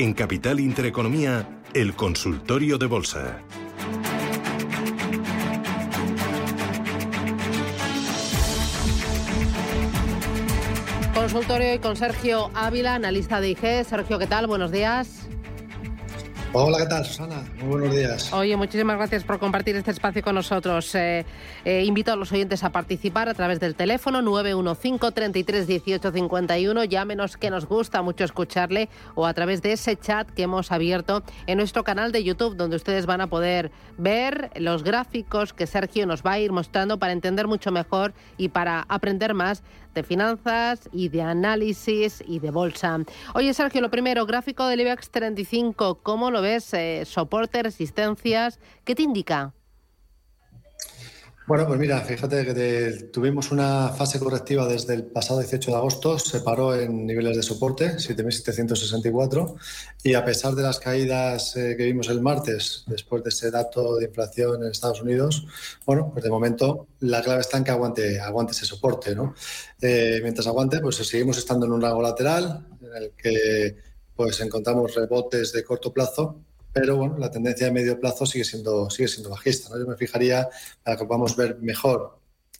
En Capital Intereconomía, el consultorio de bolsa. Consultorio y con Sergio Ávila, analista de IG. Sergio, ¿qué tal? Buenos días. Hola, ¿qué tal, Susana? Muy buenos días. Oye, muchísimas gracias por compartir este espacio con nosotros. Eh, eh, invito a los oyentes a participar a través del teléfono 915 33 18 51. Llámenos que nos gusta mucho escucharle o a través de ese chat que hemos abierto en nuestro canal de YouTube, donde ustedes van a poder ver los gráficos que Sergio nos va a ir mostrando para entender mucho mejor y para aprender más de finanzas y de análisis y de bolsa. Oye, Sergio, lo primero, gráfico del IBEX 35, ¿cómo lo ves? Eh, soporte, resistencias, ¿qué te indica? Bueno, pues mira, fíjate que tuvimos una fase correctiva desde el pasado 18 de agosto, se paró en niveles de soporte, 7.764, y a pesar de las caídas eh, que vimos el martes, después de ese dato de inflación en Estados Unidos, bueno, pues de momento la clave está en que aguante, aguante ese soporte, ¿no? Eh, mientras aguante, pues seguimos estando en un rango lateral, en el que pues encontramos rebotes de corto plazo pero bueno, la tendencia de medio plazo sigue siendo, sigue siendo bajista. Yo me fijaría, para que podamos ver mejor,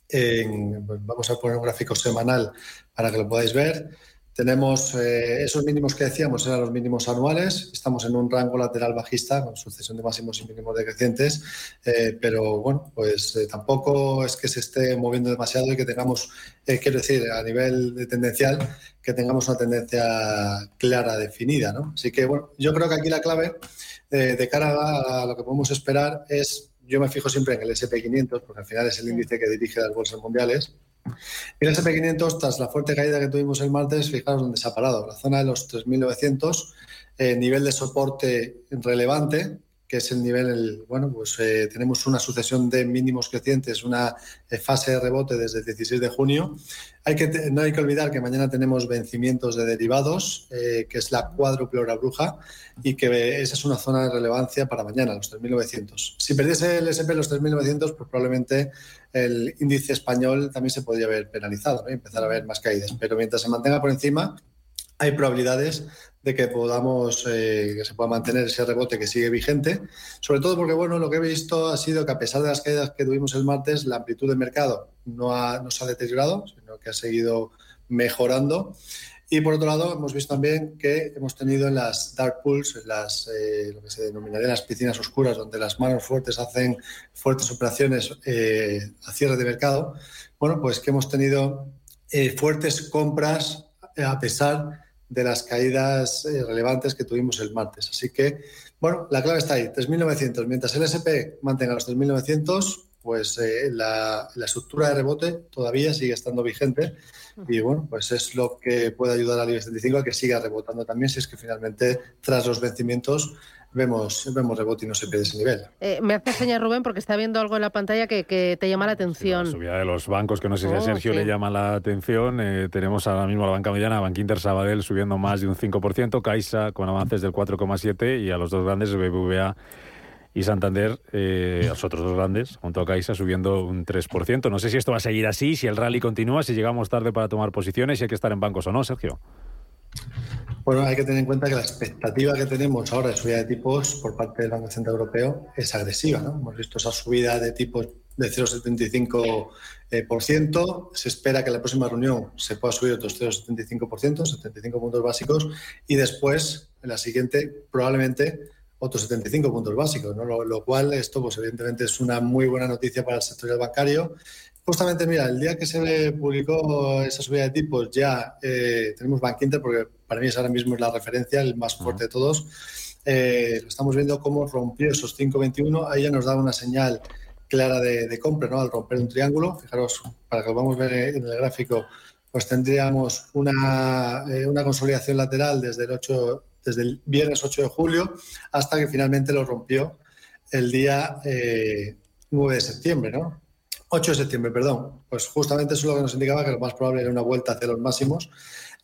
en, vamos a poner un gráfico semanal para que lo podáis ver. Tenemos eh, esos mínimos que decíamos, eran los mínimos anuales. Estamos en un rango lateral bajista con sucesión de máximos y mínimos decrecientes, eh, pero bueno, pues eh, tampoco es que se esté moviendo demasiado y que tengamos, quiero decir, a nivel de tendencial, que tengamos una tendencia clara, definida. ¿no? Así que bueno, yo creo que aquí la clave de cara a lo que podemos esperar es, yo me fijo siempre en el SP500, porque al final es el índice que dirige las bolsas mundiales. Y el SP500, tras la fuerte caída que tuvimos el martes, fijaros dónde se ha parado, la zona de los 3.900, eh, nivel de soporte relevante, que es el nivel, bueno, pues eh, tenemos una sucesión de mínimos crecientes, una eh, fase de rebote desde el 16 de junio. Hay que, no hay que olvidar que mañana tenemos vencimientos de derivados, eh, que es la cuádruple hora bruja, y que esa es una zona de relevancia para mañana, los 3.900. Si perdiese el SP los 3.900, pues probablemente el índice español también se podría haber penalizado, empezar a ver más caídas. Pero mientras se mantenga por encima, hay probabilidades de que podamos, eh, que se pueda mantener ese rebote que sigue vigente, sobre todo porque, bueno, lo que he visto ha sido que a pesar de las caídas que tuvimos el martes, la amplitud de mercado no, ha, no se ha deteriorado, sino que ha seguido mejorando. Y por otro lado, hemos visto también que hemos tenido en las dark pools, en las, eh, lo que se denominaría las piscinas oscuras, donde las manos fuertes hacen fuertes operaciones eh, a cierre de mercado, bueno, pues que hemos tenido fuertes compras a pesar de las caídas eh, relevantes que tuvimos el martes. Así que, bueno, la clave está ahí, 3.900. Mientras el SP mantenga los 3.900, pues eh, la, la, estructura de rebote todavía sigue estando vigente y bueno, pues es lo que puede ayudar al IBEX 35 a que siga rebotando también si es que finalmente tras los vencimientos vemos, vemos rebote y no se pierde ese nivel. Eh, me hace señal Rubén porque está viendo algo en la pantalla que, te llama la atención. la subida de los bancos, que no sé si a oh, Sergio le llama la atención. Eh, tenemos ahora mismo a la banca mediana, Bankinter Sabadell subiendo más de un 5%, Caixa con avances del 4,7% y a los dos grandes, BBVA y Santander, eh, los otros dos grandes, junto a Caixa, subiendo un 3%. No sé si esto va a seguir así, si el rally continúa, si llegamos tarde para tomar posiciones, si hay que estar en bancos o no, Sergio. Bueno, hay que tener en cuenta que la expectativa que tenemos ahora de subida de tipos por parte del Banco Central Europeo es agresiva. ¿no? Hemos visto esa subida de tipos de 0,75%. Eh, se espera que en la próxima reunión se pueda subir otros 0,75%, 75 puntos básicos, y después, en la siguiente, probablemente otros 75 puntos básicos, ¿no? lo, lo, cual esto pues evidentemente es una muy buena noticia para el sector bancario Justamente, mira, el día que se publicó esa subida de tipos ya eh, tenemos Bank Inter, porque para mí es ahora mismo la referencia, el más fuerte de todos. Eh, estamos viendo cómo rompió esos 5.21, ahí ya nos da una señal clara de, compra, ¿no? Al romper un triángulo, fijaros, para que lo vamos a ver en el gráfico, pues tendríamos una, eh, una consolidación lateral desde el 8, desde el viernes 8 de julio hasta que finalmente lo rompió el día 9 de septiembre, ¿no? 8 de septiembre, perdón. Pues justamente eso es lo que nos indicaba que lo más probable era una vuelta hacia los máximos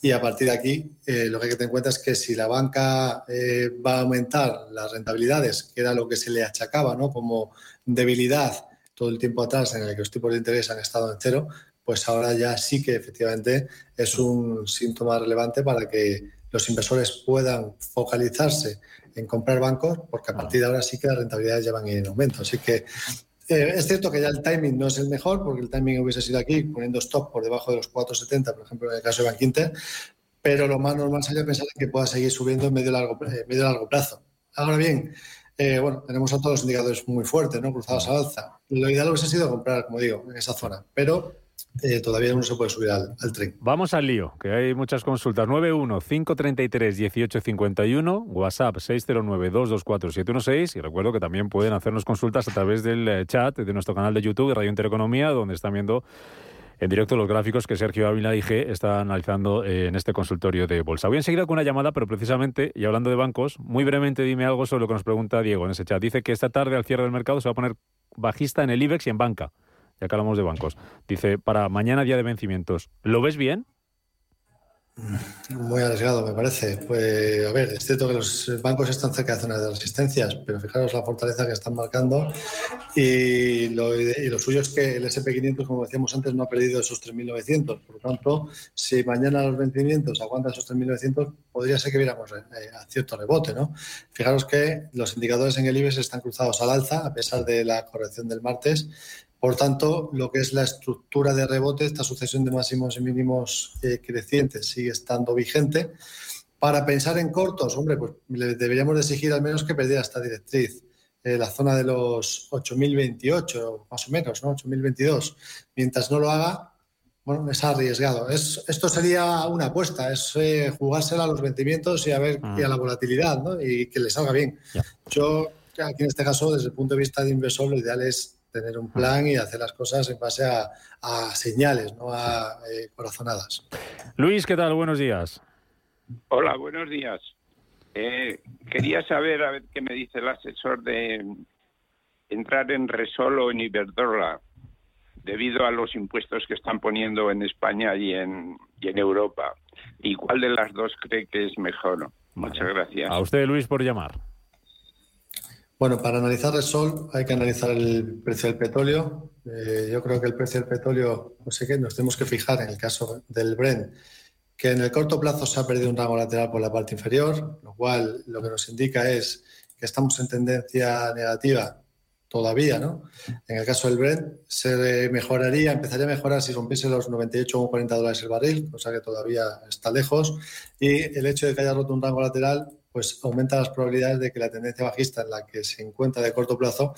y a partir de aquí eh, lo que hay que tener en cuenta es que si la banca eh, va a aumentar las rentabilidades, que era lo que se le achacaba ¿no? como debilidad todo el tiempo atrás en el que los tipos de interés han estado en cero, pues ahora ya sí que efectivamente es un síntoma relevante para que los inversores puedan focalizarse en comprar bancos, porque a partir de ahora sí que las rentabilidades ya van en aumento. Así que eh, es cierto que ya el timing no es el mejor, porque el timing hubiese sido aquí, poniendo stop por debajo de los 4,70, por ejemplo, en el caso de Bankinter, pero lo más normal sería pensar que pueda seguir subiendo en medio largo, eh, medio largo plazo. Ahora bien, eh, bueno, tenemos a todos los indicadores muy fuertes, ¿no? cruzados al alza. Lo ideal hubiese sido comprar, como digo, en esa zona, pero eh, todavía no se puede subir al, tren. Vamos al lío, que hay muchas consultas. 91-533-1851, WhatsApp 609-224-716 y recuerdo que también pueden hacernos consultas a través del eh, chat de nuestro canal de YouTube Radio Intereconomía, donde están viendo en directo los gráficos que Sergio Ávila y G está analizando eh, en este consultorio de bolsa. Voy enseguida con una llamada, pero precisamente, y hablando de bancos, muy brevemente dime algo sobre lo que nos pregunta Diego en ese chat. Dice que esta tarde al cierre del mercado se va a poner bajista en el IBEX y en banca ya que hablamos de bancos. Dice, para mañana día de vencimientos, ¿lo ves bien? Muy arriesgado, me parece. Pues, a ver, es cierto que los bancos están cerca de zonas de resistencias, pero fijaros la fortaleza que están marcando. Y lo, y suyo es que el SP500, como decíamos antes, no ha perdido esos 3.900. Por lo tanto, si mañana los vencimientos aguantan esos 3.900, podría ser que viéramos eh, a cierto rebote. ¿no? Fijaros que los indicadores en el IBEX están cruzados al alza, a pesar de la corrección del martes. Por tanto, lo que es la estructura de rebote, esta sucesión de máximos y mínimos eh, crecientes sigue estando vigente. Para pensar en cortos, hombre, pues deberíamos exigir al menos que perdiera esta directriz. Eh, la zona de los 8.028, más o menos, ¿no? 8.022. Mientras no lo haga, bueno, es arriesgado. Es, esto sería una apuesta, es eh, jugársela a los vencimientos y a ver y a la volatilidad, ¿no? Y que le salga bien. Yo, aquí en este caso, desde el punto de vista de inversor, lo ideal es tener un plan y hacer las cosas en base a, señales, no a eh, corazonadas. Luis, ¿qué tal? Buenos días. Hola, buenos días. Eh, quería saber, a ver qué me dice el asesor de entrar en Resol o en Iberdrola debido a los impuestos que están poniendo en España y en, y en Europa. ¿Y cuál de las dos cree que es mejor? Muchas gracias. A usted, Luis, por llamar. Bueno, para analizar el sol hay que analizar el precio del petróleo. Eh, yo creo que el precio del petróleo, no sé qué, nos tenemos que fijar en el caso del Brent, que en el corto plazo se ha perdido un rango lateral por la parte inferior, lo cual lo que nos indica es que estamos en tendencia negativa todavía, ¿no? En el caso del Brent se mejoraría, empezaría a mejorar si rompiese los 98,40 dólares el barril, cosa que todavía está lejos, y el hecho de que haya roto un rango lateral pues aumenta las probabilidades de que la tendencia bajista en la que se encuentra de corto plazo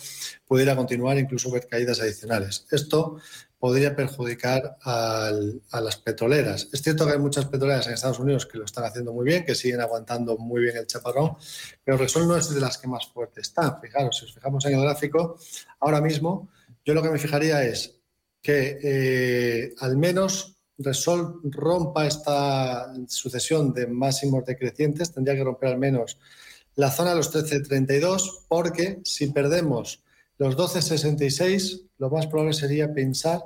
pudiera continuar, incluso ver caídas adicionales. Esto podría perjudicar a las petroleras. Es cierto que hay muchas petroleras en Estados Unidos que lo están haciendo muy bien, que siguen aguantando muy bien el chaparrón, pero Resol no es de las que más fuerte está. Fijaros, si os fijamos en el gráfico, ahora mismo yo lo que me fijaría es que eh, al menos Resol rompa esta sucesión de máximos decrecientes, tendría que romper al menos la zona de los 13.32, porque si perdemos los 12.66, lo más probable sería pensar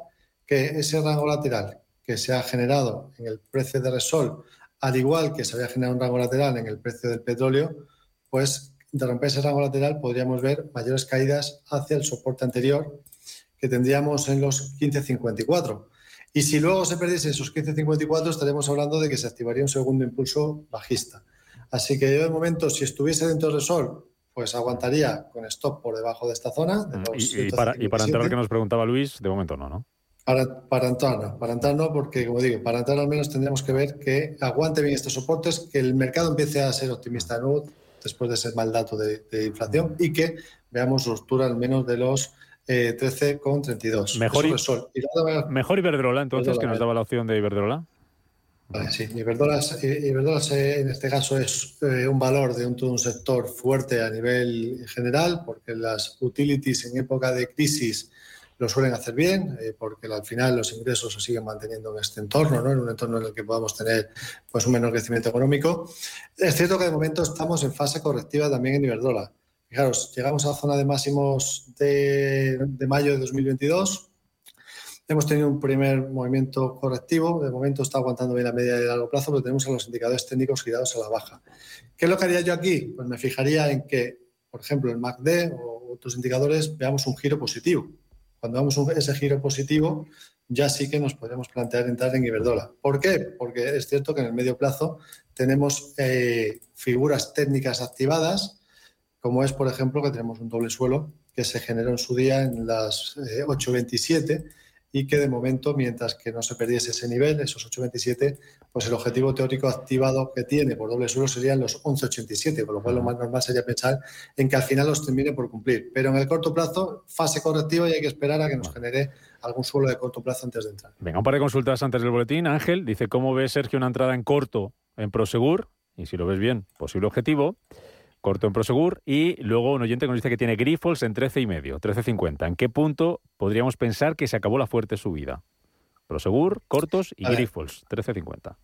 que ese rango lateral que se ha generado en el precio de Resol, al igual que se había generado un rango lateral en el precio del petróleo, pues de romper ese rango lateral podríamos ver mayores caídas hacia el soporte anterior que tendríamos en los 15.54. Y si luego se perdiese esos 15.54, estaremos hablando de que se activaría un segundo impulso bajista. Así que yo de momento, si estuviese dentro del sol, pues aguantaría con stop por debajo de esta zona. Mm, y, para, y para entrar que nos preguntaba Luis, de momento no, ¿no? Para, para, entrar no, para entrar no, porque como digo, para entrar al menos tendríamos que ver que aguante bien estos soportes, que el mercado empiece a ser optimista de nuevo después de ese mal dato de, de inflación y que veamos ruptura al menos de los eh, 13,32. Mejor, y, mejor Iberdrola, entonces, que nos daba la opción de Iberdrola. Vale, sí, Iberdrola, eh, en este caso es eh, un valor de un, un, sector fuerte a nivel general, porque las utilities en época de crisis lo suelen hacer bien, eh, porque al final los ingresos se siguen manteniendo en este entorno, ¿no? en un entorno en el que podamos tener pues, un menor crecimiento económico. Es cierto que de momento estamos en fase correctiva también en Iberdrola. Fijaros, llegamos a la zona de máximos de, de mayo de 2022 Hemos tenido un primer movimiento correctivo, de momento está aguantando bien la media de largo plazo, pero tenemos a los indicadores técnicos girados a la baja. ¿Qué es lo que haría yo aquí? Pues me fijaría en que, por ejemplo, el MACD o otros indicadores veamos un giro positivo. Cuando veamos ese giro positivo, ya sí que nos podemos plantear entrar en Iberdrola. ¿Por qué? Porque es cierto que en el medio plazo tenemos eh, figuras técnicas activadas, como es, por ejemplo, que tenemos un doble suelo que se generó en su día en las 8.27 eh, y que de momento, mientras que no se perdiese ese nivel, esos 8,27, pues el objetivo teórico activado que tiene por doble suelo serían los 11,87, con lo cual lo más normal sería pensar en que al final los termine por cumplir. Pero en el corto plazo, fase correctiva y hay que esperar a que nos genere algún suelo de corto plazo antes de entrar. Venga, un par de consultas antes del boletín. Ángel dice, ¿cómo ve Sergio una entrada en corto en Prosegur? Y si lo ves bien, posible objetivo corto en Prosegur. Y luego un oyente que nos dice que tiene Grifols en 13 y medio, 13.50. ¿En qué punto podríamos pensar que se acabó la fuerte subida? Prosegur, cortos y Grifols, 13.50.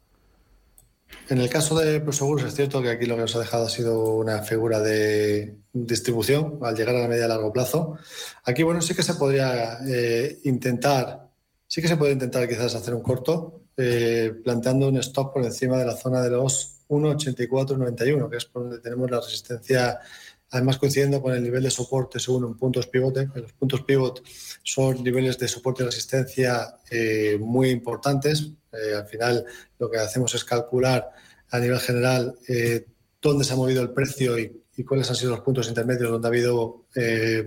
En el caso de Prosegur es cierto que aquí lo que nos ha dejado ha sido una figura de distribución al llegar a la media a largo plazo. Aquí, bueno, sí que se podría eh, intentar, sí que se puede intentar quizás hacer un corto, eh, planteando un stop por encima de la zona de los 1,8491, que es por donde tenemos la resistencia, además coincidiendo con el nivel de soporte según en puntos pivote. Los puntos pivot son niveles de soporte y resistencia eh, muy importantes. Eh, al final lo que hacemos es calcular a nivel general eh, dónde se ha movido el precio y, y, cuáles han sido los puntos intermedios donde ha habido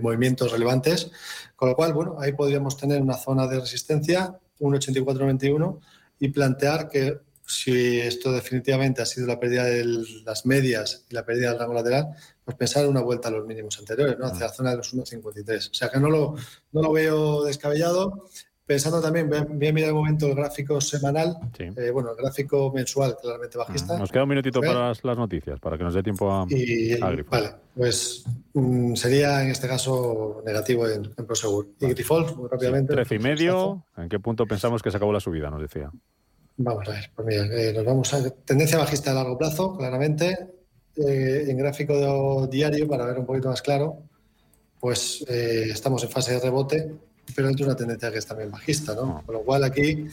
movimientos relevantes. Con lo cual, bueno, ahí podríamos tener una zona de resistencia, 1,8491, y plantear que si esto definitivamente ha sido la pérdida de las medias y la pérdida del rango lateral, pues pensar una vuelta a los mínimos anteriores, ¿no? hacia la zona de los 1,53. O sea que no lo, no lo veo descabellado. Pensando también, voy a, mirar el momento el gráfico semanal, eh, bueno, el gráfico mensual claramente bajista. Nos queda un minutito para las, noticias, para que nos dé tiempo a, y, Vale, pues mm, sería en este caso negativo en, Prosegur. Y Grifols, muy rápidamente. 13 y medio, ¿en qué punto pensamos que se acabó la subida? Nos decía. Vamos a ver, pues mira, eh, nos vamos a tendencia bajista a largo plazo, claramente. Eh, en gráfico diario, para ver un poquito más claro, pues eh, estamos en fase de rebote, pero dentro de una tendencia que es también bajista, ¿no? Con lo cual aquí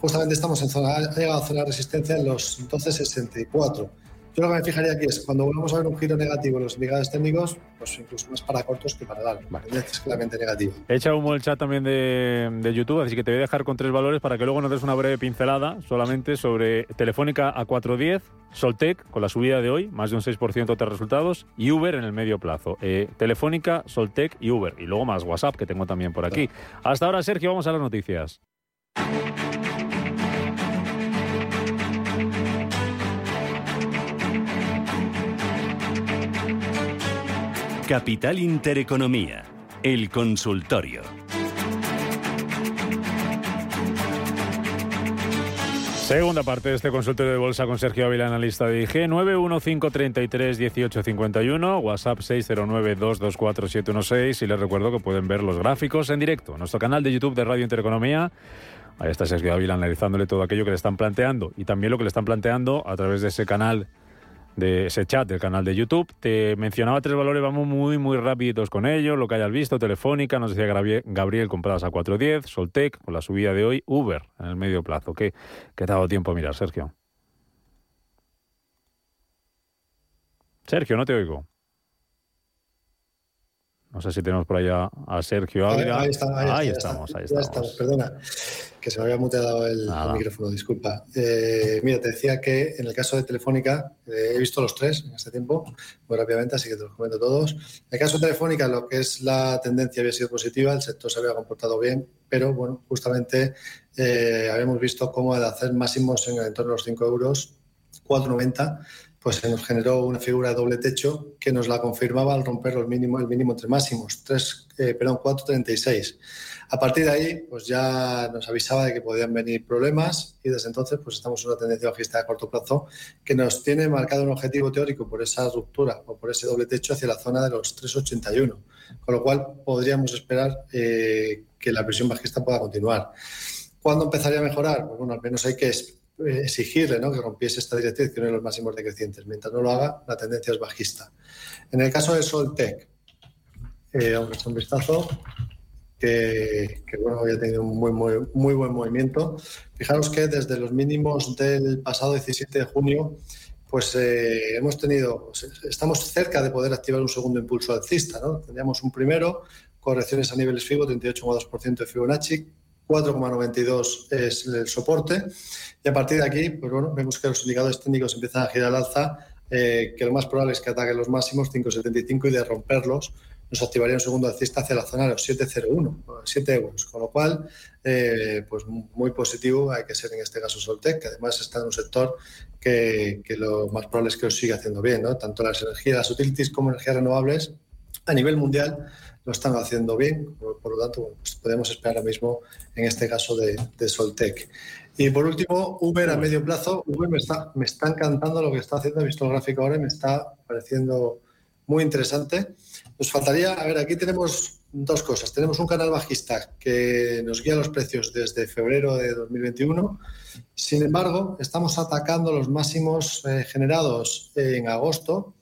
justamente estamos en zona, ha llegado a zona de resistencia en los 1264 yo lo que me fijaría aquí es cuando volvamos a ver un giro negativo en los indicadores técnicos, pues incluso más para cortos que para largos. Vale. Es claramente negativo. He echado humo el chat también de, YouTube, así que te voy a dejar con tres valores para que luego nos des una breve pincelada solamente sobre Telefónica a 410, Soltec con la subida de hoy, más de un 6% de resultados, y Uber en el medio plazo. Eh, Telefónica, Soltec y Uber. Y luego más WhatsApp que tengo también por aquí. Hasta ahora, Sergio, vamos a las noticias. Capital Intereconomía, el consultorio. Segunda parte de este consultorio de bolsa con Sergio Ávila, analista de IG, 915331851, WhatsApp 609224716 y les recuerdo que pueden ver los gráficos en directo en nuestro canal de YouTube de Radio Intereconomía. Ahí está Sergio Ávila analizándole todo aquello que le están planteando y también lo que le están planteando a través de ese canal de ese chat del canal de YouTube. Te mencionaba tres valores, vamos muy, muy rápidos con ellos, lo que hayas visto, Telefónica, nos decía Gabriel, compradas a 4.10, Soltec, con la subida de hoy, Uber en el medio plazo. ¿Qué, qué te ha dado tiempo a mirar, Sergio? Sergio, no te oigo. No sé si tenemos por allá a Sergio Ávila. Ahí, ahí, estamos, ahí estamos. Perdona, que se me había muteado el, micrófono, disculpa. Eh, mira, te decía que en el caso de Telefónica, eh, he visto los tres en este tiempo, muy rápidamente, así que te los comento todos. En el caso de Telefónica, lo que es la tendencia había sido positiva, el sector se había comportado bien, pero bueno, justamente eh, habíamos visto cómo de hacer máximos en el entorno de los 5 euros, 4,90 pues se nos generó una figura de doble techo que nos la confirmaba al romper el mínimo, el mínimo entre máximos, 3, eh, perdón, 4.36. A partir de ahí, pues ya nos avisaba de que podían venir problemas y desde entonces pues estamos en una tendencia bajista a corto plazo que nos tiene marcado un objetivo teórico por esa ruptura o por ese doble techo hacia la zona de los 3,81, con lo cual podríamos esperar eh, que la presión bajista pueda continuar. ¿Cuándo empezaría a mejorar? Pues bueno, al menos hay que exigirle que rompiese esta directriz, que uno de los máximos decrecientes. Mientras no lo haga, la tendencia es bajista. En el caso de Soltec, eh, vamos un vistazo, que, bueno, había tenido un muy, muy, muy buen movimiento. Fijaros que desde los mínimos del pasado 17 de junio, pues eh, hemos tenido, estamos cerca de poder activar un segundo impulso alcista. ¿no? Teníamos un primero, correcciones a niveles FIBO, 38,2% de Fibonacci, 4,92 es el soporte. Y a partir de aquí, pues bueno, vemos que los indicadores técnicos empiezan a girar al alza, eh, que lo más probable es que ataquen los máximos 5,75 y de romperlos nos activaría un segundo alcista hacia la zona de los 7,01, 7 euros. Con lo cual, eh, pues muy positivo hay que ser en este caso Soltec, que además está en un sector que, que lo más probable es que lo siga haciendo bien, ¿no? tanto las energías, las utilities como energías renovables a nivel mundial lo están haciendo bien, por, lo tanto pues podemos esperar ahora mismo en este caso de, Soltec. Y por último, Uber a medio plazo. Uber me está, me está encantando lo que está haciendo, he visto el gráfico ahora y me está pareciendo muy interesante. Nos faltaría, a ver, aquí tenemos dos cosas. Tenemos un canal bajista que nos guía los precios desde febrero de 2021. Sin embargo, estamos atacando los máximos eh, generados en agosto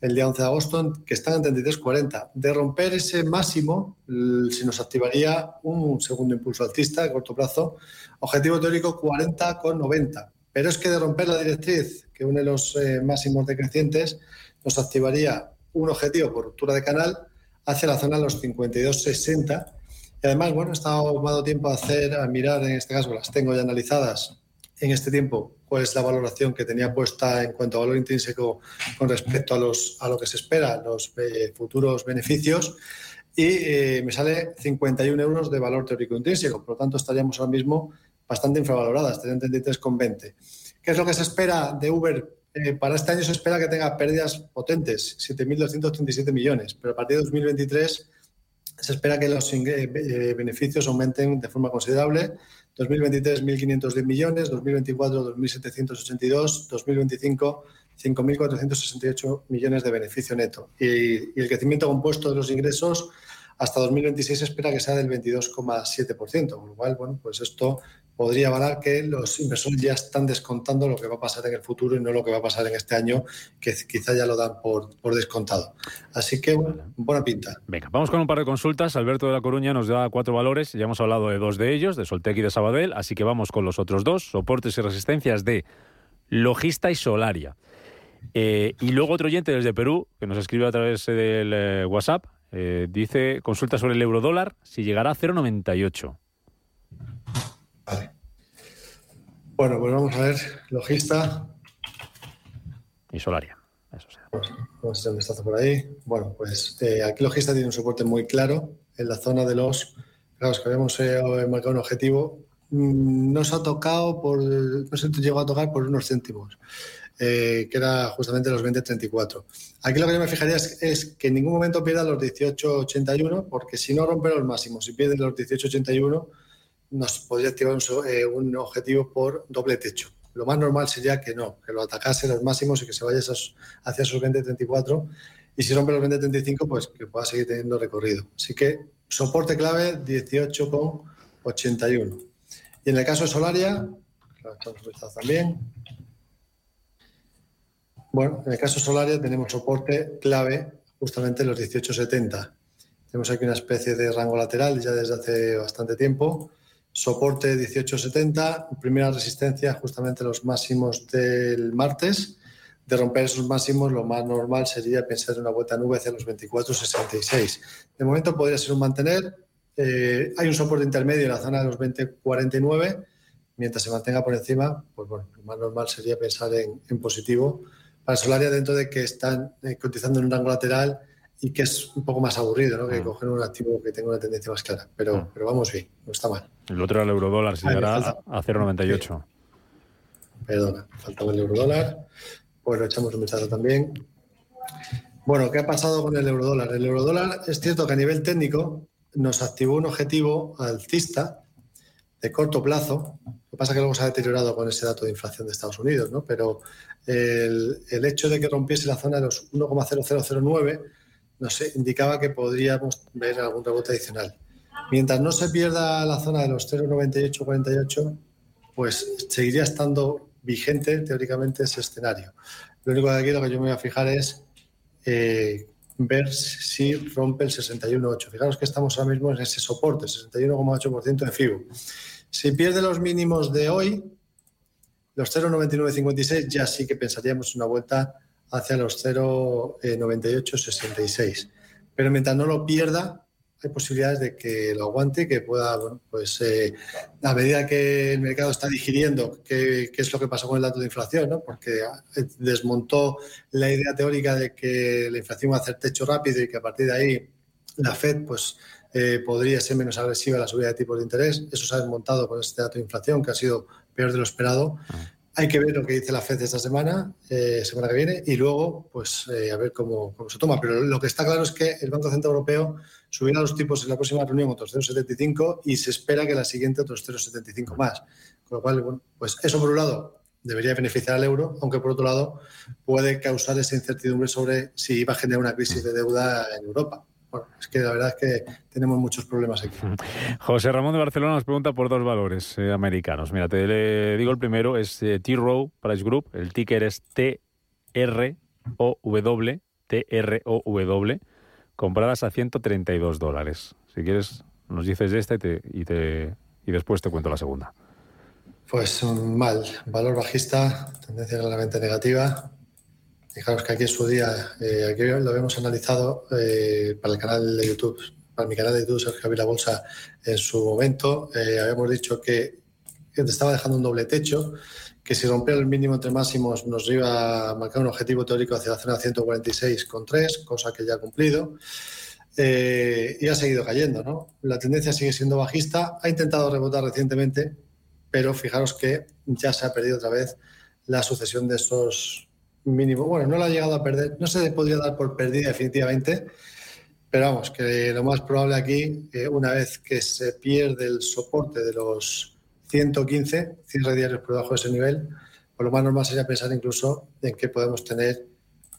el día 11 de agosto, que están en 33.40. De romper ese máximo, se nos activaría un segundo impulso alcista a corto plazo. Objetivo teórico 40,90. Pero es que de romper la directriz, que une los eh, máximos decrecientes, nos activaría un objetivo por ruptura de canal hacia la zona de los 52,60. Y además, bueno, he estado dado tiempo a hacer, a mirar, en este caso las tengo ya analizadas en este tiempo cuál es la valoración que tenía puesta en cuanto a valor intrínseco con respecto a, lo que se espera, los eh, futuros beneficios, y eh, me sale 51 euros de valor teórico intrínseco. Por lo tanto, estaríamos ahora mismo bastante infravaloradas, estarían 33,20. ¿Qué es lo que se espera de Uber? Eh, para este año se espera que tenga pérdidas potentes, 7.237 millones, pero a partir de 2023 se espera que los beneficios aumenten de forma considerable 2023 1.510 millones, 2024 2.782, 2025 5.468 millones de beneficio neto. Y, el crecimiento compuesto de los ingresos hasta 2026 se espera que sea del 22,7%, con lo cual, bueno, pues esto podría valer que los inversores ya están descontando lo que va a pasar en el futuro y no lo que va a pasar en este año, que quizá ya lo dan por, descontado. Así que, buena pinta. Venga, vamos con un par de consultas. Alberto de la Coruña nos da cuatro valores, ya hemos hablado de dos de ellos, de Soltec y de Sabadell, así que vamos con los otros dos, soportes y resistencias de Logista y Solaria. Eh, y luego otro oyente desde Perú, que nos escribe a través del eh, WhatsApp, eh, dice, consulta sobre el euro dólar, si llegará a 0,98. Bueno, pues vamos a ver, logista. Y Solaria. Eso sea. vamos a hacer un vistazo por ahí. Bueno, pues eh, aquí logista tiene un soporte muy claro en la zona de los. Claro, que habíamos eh, marcado un objetivo. Mm, no se ha tocado por. No se llegó a tocar por unos céntimos. Eh, que era justamente los 20.34. Aquí lo que yo me fijaría es, que en ningún momento pierda los 18.81, porque si no rompe los máximos, si pierde los 18.81, nos podría activar eh, un, objetivo por doble techo. Lo más normal sería que no, que lo atacase los máximos y que se vaya hacia esos 20.34 y si rompe los 20.35 pues que pueda seguir teniendo recorrido. Así que soporte clave 18,81. Y en el caso de Solaria, también. Bueno, en el caso de Solaria tenemos soporte clave justamente los 18,70. Tenemos aquí una especie de rango lateral ya desde hace bastante tiempo soporte 1870, primera resistencia justamente los máximos del martes. De romper esos máximos, lo más normal sería pensar en una vuelta nube hacia los 24,66. De momento podría ser un mantener. Eh, hay un soporte intermedio en la zona de los 20,49. Mientras se mantenga por encima, pues bueno, lo más normal sería pensar en, positivo. Para Solaria, dentro de que están eh, cotizando en un rango lateral, y que es un poco más aburrido, ¿no? Que mm. coger un activo que tenga una tendencia más clara. Pero, mm. pero vamos bien, no está mal. El otro era el eurodólar, si llegará a 0,98. Perdona, faltaba el eurodólar. pues lo echamos un vistazo también. Bueno, ¿qué ha pasado con el eurodólar? El eurodólar es cierto que a nivel técnico nos activó un objetivo alcista de corto plazo. Lo que pasa es que luego se ha deteriorado con ese dato de inflación de Estados Unidos, ¿no? Pero el, hecho de que rompiese la zona de los 1,0009 nos indicaba que podríamos ver algún rebote adicional. Mientras no se pierda la zona de los 0,9848, pues seguiría estando vigente teóricamente ese escenario. Lo único que aquí lo que yo me voy a fijar es eh, ver si rompe el 61,8. Fijaros que estamos ahora mismo en ese soporte, 61,8% de FIBO. Si pierde los mínimos de hoy, los 0,9956, ya sí que pensaríamos una vuelta hacia los 0,9866. Pero mientras no lo pierda, hay posibilidades de que lo aguante, que pueda, pues eh, a medida que el mercado está digiriendo qué, es lo que pasó con el dato de inflación, ¿no? porque eh, desmontó la idea teórica de que la inflación va a hacer techo rápido y que a partir de ahí la Fed pues, eh, podría ser menos agresiva la subida de tipos de interés. Eso se ha desmontado con este dato de inflación que ha sido peor de lo esperado. Hay que ver lo que dice la FED esta semana, eh, semana que viene, y luego, pues, eh, a ver cómo, se toma. Pero lo que está claro es que el Banco Central Europeo subirá los tipos en la próxima reunión otros 0,75 y se espera que la siguiente otros 0,75 más. Con lo cual, bueno, pues eso por un lado debería beneficiar al euro, aunque por otro lado puede causar esa incertidumbre sobre si va a generar una crisis de deuda en Europa. Bueno, es que la verdad es que tenemos muchos problemas aquí. José Ramón de Barcelona nos pregunta por dos valores eh, americanos. Mira, te le digo el primero, es eh, T-Row Price Group, el ticker es T-R-O-W, T-R-O-W, compradas a 132 dólares. Si quieres, nos dices de esta y, te, y, te, y después te cuento la segunda. Pues mal, valor bajista, tendencia claramente negativa, Fijaros que aquí en su día, eh, aquí lo habíamos analizado eh, para el canal de YouTube, para mi canal de YouTube, Sergio Javier Bolsa, en su momento. Eh, habíamos dicho que, te estaba dejando un doble techo, que si rompía el mínimo entre máximos nos iba a marcar un objetivo teórico hacia la zona 146,3, cosa que ya ha cumplido. y ha seguido cayendo, ¿no? La tendencia sigue siendo bajista, ha intentado rebotar recientemente, pero fijaros que ya se ha perdido otra vez la sucesión de esos mínimo. Bueno, no lo ha llegado a perder, no se podría dar por perdida definitivamente, pero vamos, que lo más probable aquí, una vez que se pierde el soporte de los 115, cierre diarios por debajo de ese nivel, por lo más normal sería pensar incluso en que podemos tener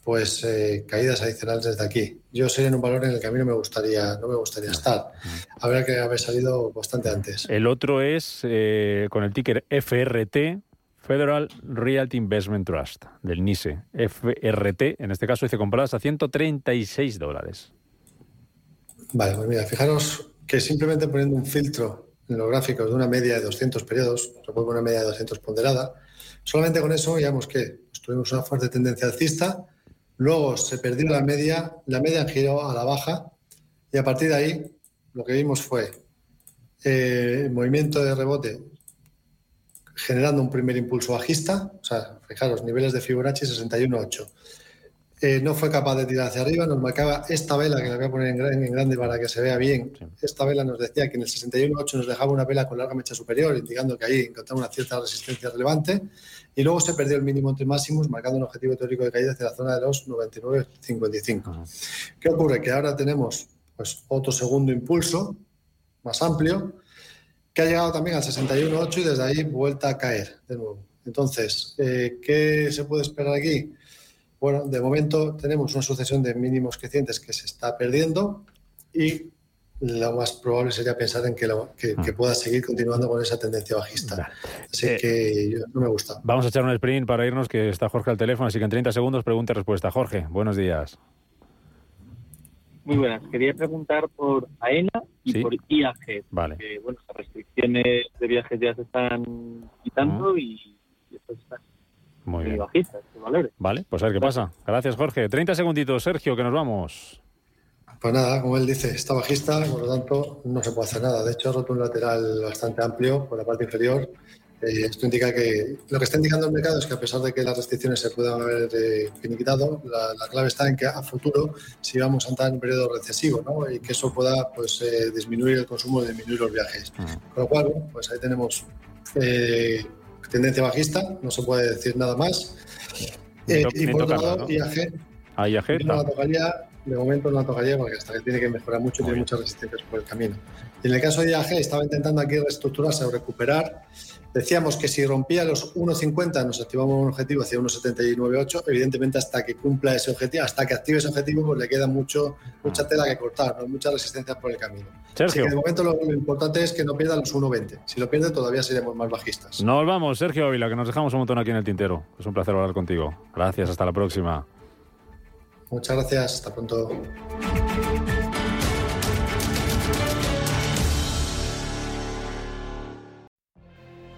pues eh, caídas adicionales desde aquí. Yo sería en un valor en el que a mí no me gustaría, no me gustaría estar. Habría que haber salido bastante antes. El otro es eh, con el ticker FRT, Federal Realty Investment Trust, del NISE, FRT, en este caso dice compradas a 136 dólares. Vale, pues mira, fijaros que simplemente poniendo un filtro en los gráficos de una media de 200 periodos, se una media de 200 ponderada, solamente con eso veíamos que pues, tuvimos una fuerte tendencia alcista, luego se perdió la media, la media giró a la baja y a partir de ahí lo que vimos fue eh, el movimiento de rebote generando un primer impulso bajista, o sea, fijaros, niveles de Fibonacci 61.8. Eh, no fue capaz de tirar hacia arriba, nos marcaba esta vela, que la voy a poner en, grande para que se vea bien. Esta vela nos decía que en el 61.8 nos dejaba una vela con larga mecha superior, indicando que ahí encontraba una cierta resistencia relevante. Y luego se perdió el mínimo entre máximos, marcando un objetivo teórico de caída hacia la zona de los 99.55. ¿Qué ocurre? Que ahora tenemos pues, otro segundo impulso más amplio, que ha llegado también al 61.8 y desde ahí vuelta a caer de nuevo. Entonces, eh, ¿qué se puede esperar aquí? Bueno, de momento tenemos una sucesión de mínimos crecientes que se está perdiendo y lo más probable sería pensar en que, que, mm. pueda seguir continuando con esa tendencia bajista. Así eh, que no me gusta. Vamos a echar un sprint para irnos, que está Jorge al teléfono, así que en 30 segundos pregunta y respuesta. Jorge, buenos días. Muy buenas. Quería preguntar por AENA y por IAG. Vale. bueno, las restricciones de viajes ya se están quitando y, esto está muy, bien. bajistas. Vale, pues a ver qué pasa. Gracias, Jorge. 30 segunditos, Sergio, que nos vamos. Pues nada, como él dice, está bajista, por lo tanto no se puede hacer nada. De hecho, ha roto un lateral bastante amplio por la parte inferior eh, esto indica que lo que está indicando el mercado es que a pesar de que las restricciones se puedan haber eh, finiquitado, la, clave está en que a futuro si vamos a entrar en un periodo recesivo ¿no? y que eso pueda pues, eh, disminuir el consumo y disminuir los viajes. Con lo cual, pues ahí tenemos tendencia bajista, no se puede decir nada más. Eh, y por otro lado, IAG. Ah, IAG. No la tocaría, de momento no la tocaría porque hasta que tiene que mejorar mucho, tiene muchas resistencias por el camino. Y en el caso de IAG, estaba intentando aquí reestructurarse o recuperar Decíamos que si rompía los 1,50 nos activamos un objetivo hacia 1,79,8. Evidentemente, hasta que cumpla ese objetivo, hasta que active ese objetivo, pues le queda mucho, mucha tela que cortar, ¿no? muchas resistencias por el camino. Sergio. Así de momento lo, importante es que no pierda los 1,20. Si lo pierde, todavía seremos más bajistas. Nos vamos, Sergio Ávila, que nos dejamos un montón aquí en el tintero. Es un placer hablar contigo. Gracias, hasta la próxima. Muchas gracias, hasta pronto.